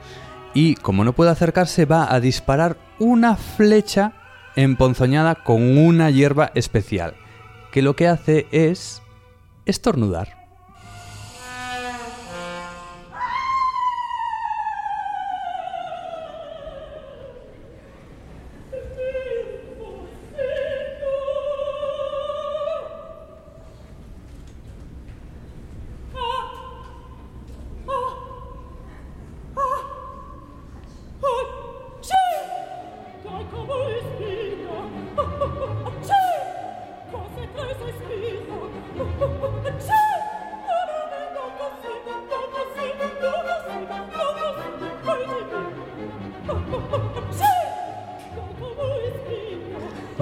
y, como no puede acercarse, va a disparar una flecha emponzoñada con una hierba especial, que lo que hace es estornudar.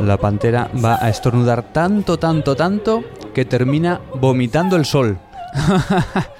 La pantera va a estornudar tanto, tanto, tanto que termina vomitando el sol.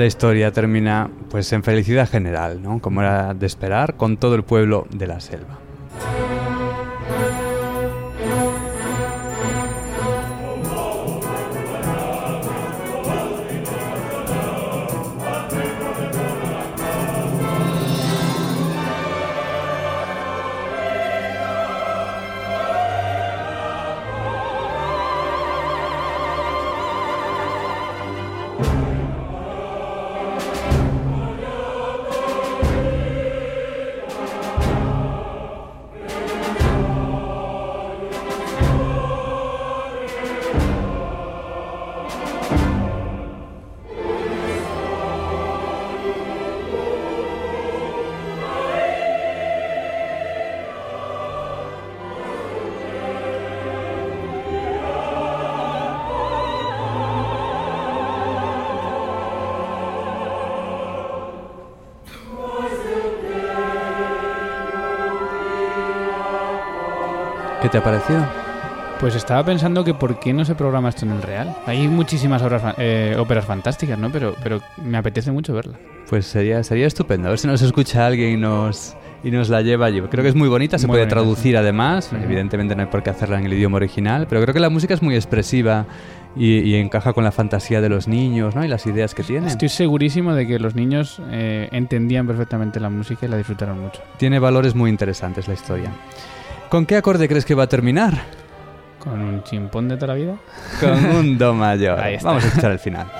La historia termina pues en felicidad general, ¿no? Como era de esperar, con todo el pueblo de la selva. Te ha parecido?
Pues estaba pensando que por qué no se programa esto en el real. Hay muchísimas obras, eh, óperas fantásticas, ¿no? Pero, pero me apetece mucho verla.
Pues sería, sería estupendo. A ver si nos escucha alguien y nos, y nos la lleva allí. Creo que es muy bonita, se
Muy
puede
bonita,
traducir además.
Ujú.
Evidentemente no hay por qué hacerla en el idioma original, pero creo que la música es muy expresiva y, y encaja con la fantasía de los niños ¿no? y las ideas que tiene.
Estoy segurísimo de que los niños eh, entendían perfectamente la música y la disfrutaron mucho.
Tiene valores muy interesantes la historia. ¿Con qué acorde crees que va a terminar?
¿Con un chimpón de toda la vida?
Con un do mayor. Vamos a escuchar el final.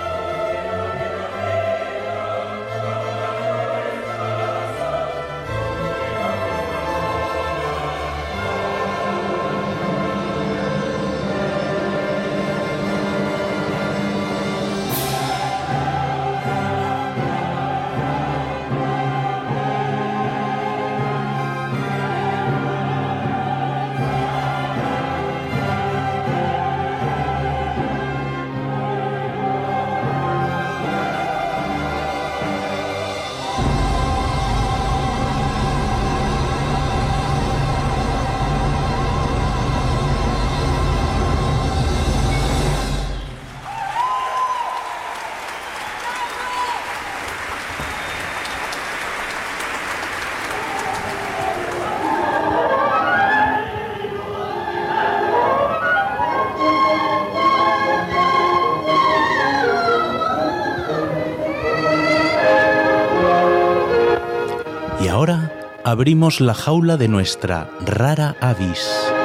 Abrimos la jaula de nuestra rara avis.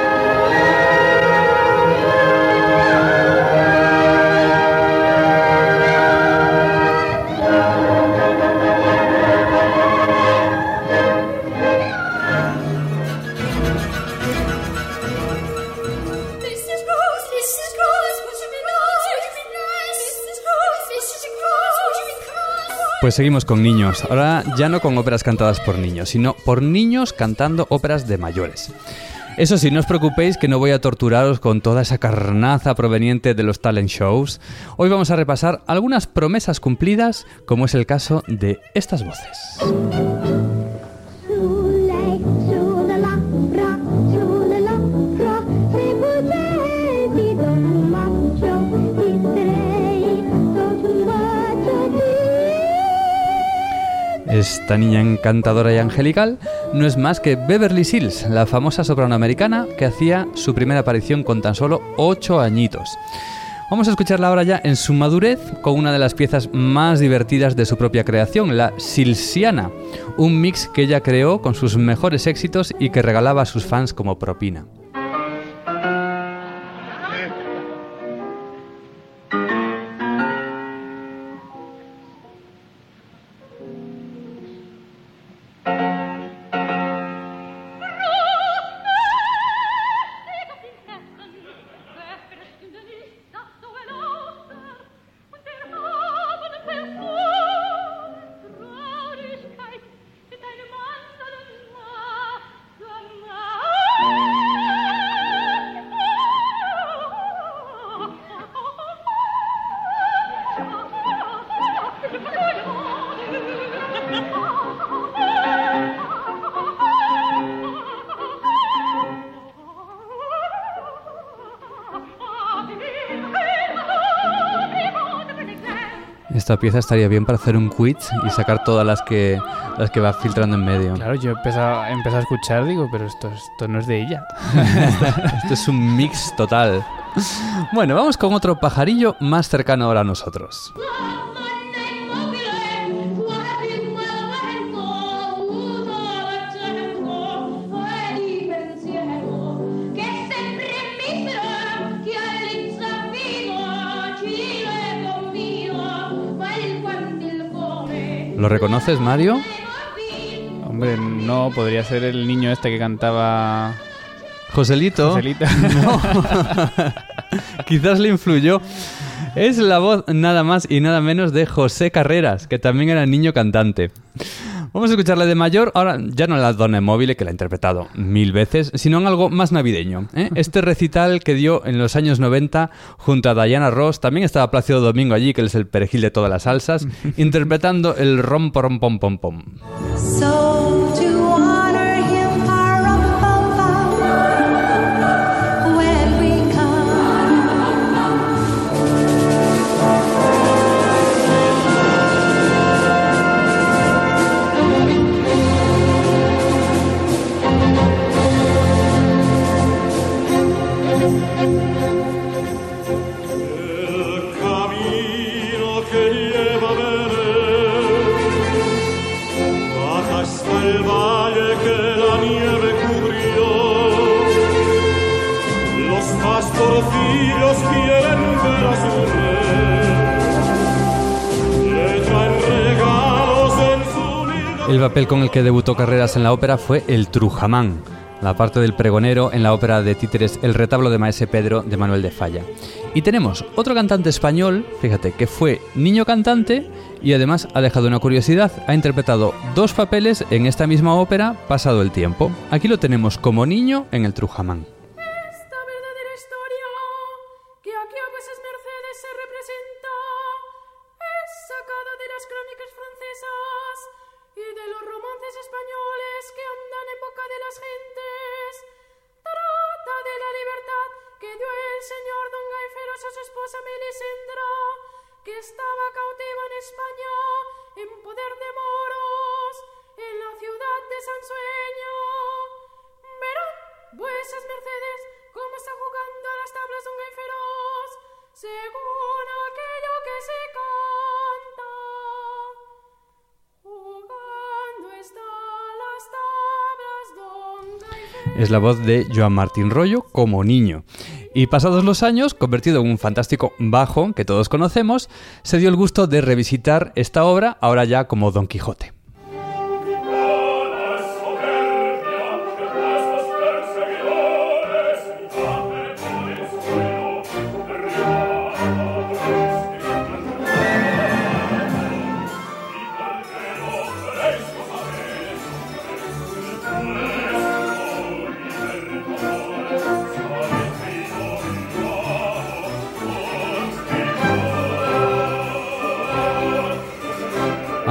Pues seguimos con niños. Ahora ya no con óperas cantadas por niños, sino por niños cantando óperas de mayores. Eso sí, no os preocupéis que no voy a torturaros con toda esa carnaza proveniente de los talent shows. Hoy vamos a repasar algunas promesas cumplidas, como es el caso de estas voces. Esta niña encantadora y angelical no es más que Beverly Sills, la famosa soprano americana que hacía su primera aparición con tan solo 8 añitos. Vamos a escucharla ahora ya en su madurez con una de las piezas más divertidas de su propia creación, la Silsiana, un mix que ella creó con sus mejores éxitos y que regalaba a sus fans como propina. Esta pieza estaría bien para hacer un quiz y sacar todas las que las que va filtrando en medio.
Claro, yo empezado, he empezado a escuchar, digo, pero esto, esto no es de ella.
Esto es un mix total. Bueno, vamos con otro pajarillo más cercano ahora a nosotros. ¿Lo reconoces, Mario?
Hombre, no, podría ser el niño este que cantaba...
Joselito.
Joselito.
No. Quizás le influyó. Es la voz nada más y nada menos de José Carreras, que también era niño cantante. Vamos a escucharle de mayor, ahora ya no en la Donna Móvil, que la ha interpretado mil veces, sino en algo más navideño. ¿eh? Este recital que dio en los años 90 junto a Diana Ross, también estaba Plácido Domingo allí, que es el perejil de todas las salsas, interpretando el rom pom pom pom pom.
So
El
papel con el que debutó Carreras en la ópera fue el Trujamán, la parte del pregonero en la ópera de títeres El retablo de Maese Pedro de Manuel de Falla. Y tenemos otro cantante español, fíjate, que fue niño cantante y además ha dejado una curiosidad, ha interpretado dos papeles en esta misma ópera pasado el tiempo. Aquí lo tenemos como niño en el Trujamán.
Estaba cautiva en España, en poder de moros, en la ciudad de Sansueño. Verán, vuesas mercedes, cómo está jugando a las tablas Don Gaiferos, según aquello que se canta.
Es la voz de Joan Martín Rollo como niño. Y pasados los años, convertido en un fantástico bajo que todos conocemos, se dio el gusto de revisitar esta obra, ahora ya como Don Quijote.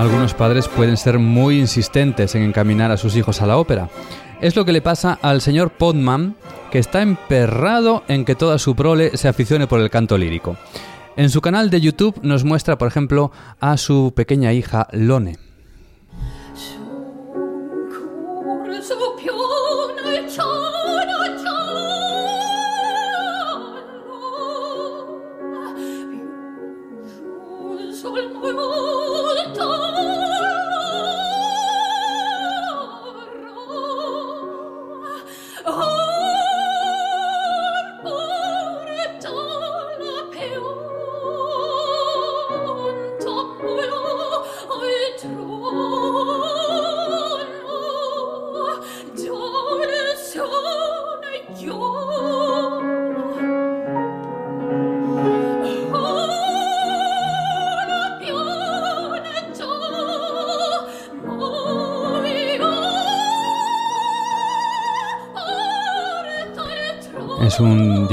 Algunos padres pueden ser muy insistentes en encaminar a sus hijos a la ópera. Es lo que le pasa al señor Podman, que está emperrado en que toda su prole se aficione por el canto lírico. En su canal de YouTube nos muestra, por ejemplo, a su pequeña hija Lone.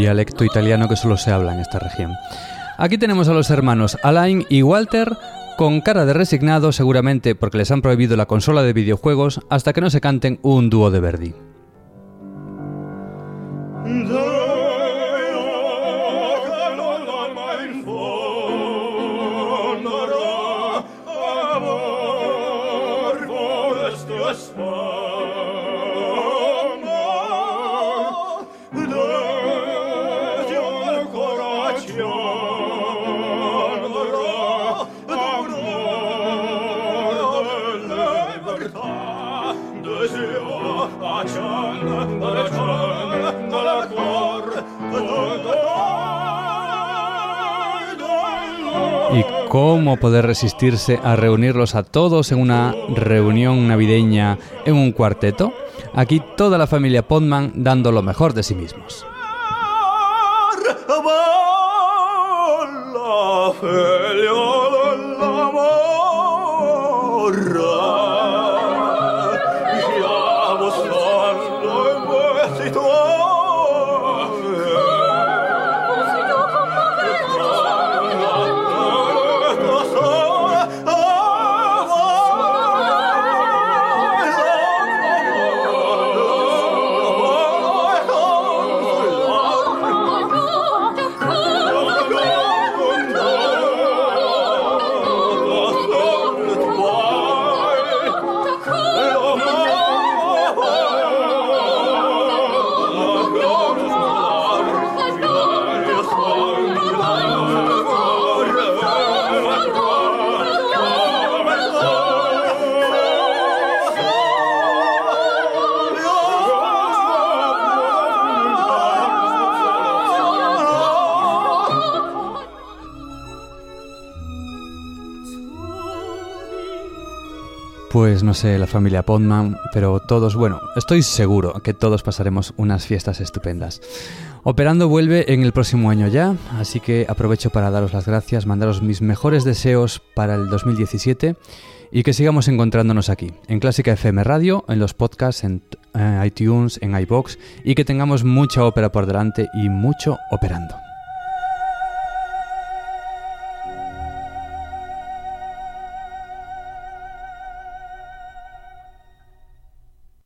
Dialecto italiano que solo se habla en esta región. Aquí tenemos a los hermanos Alain y Walter con cara de resignado seguramente porque les han prohibido la consola de videojuegos hasta que no se canten un dúo de Verdi. ¿Y cómo poder resistirse a reunirlos a todos en una reunión navideña en un cuarteto? Aquí toda la familia Podman dando lo mejor de sí mismos. Pues no sé, la familia Podman, pero todos, bueno, estoy seguro que todos pasaremos unas fiestas estupendas. Operando vuelve en el próximo año ya, así que aprovecho para daros las gracias, mandaros mis mejores deseos para el 2017 y que sigamos encontrándonos aquí, en Clásica FM Radio, en los podcasts, en eh, iTunes, en iBox y que tengamos mucha ópera por delante y mucho operando.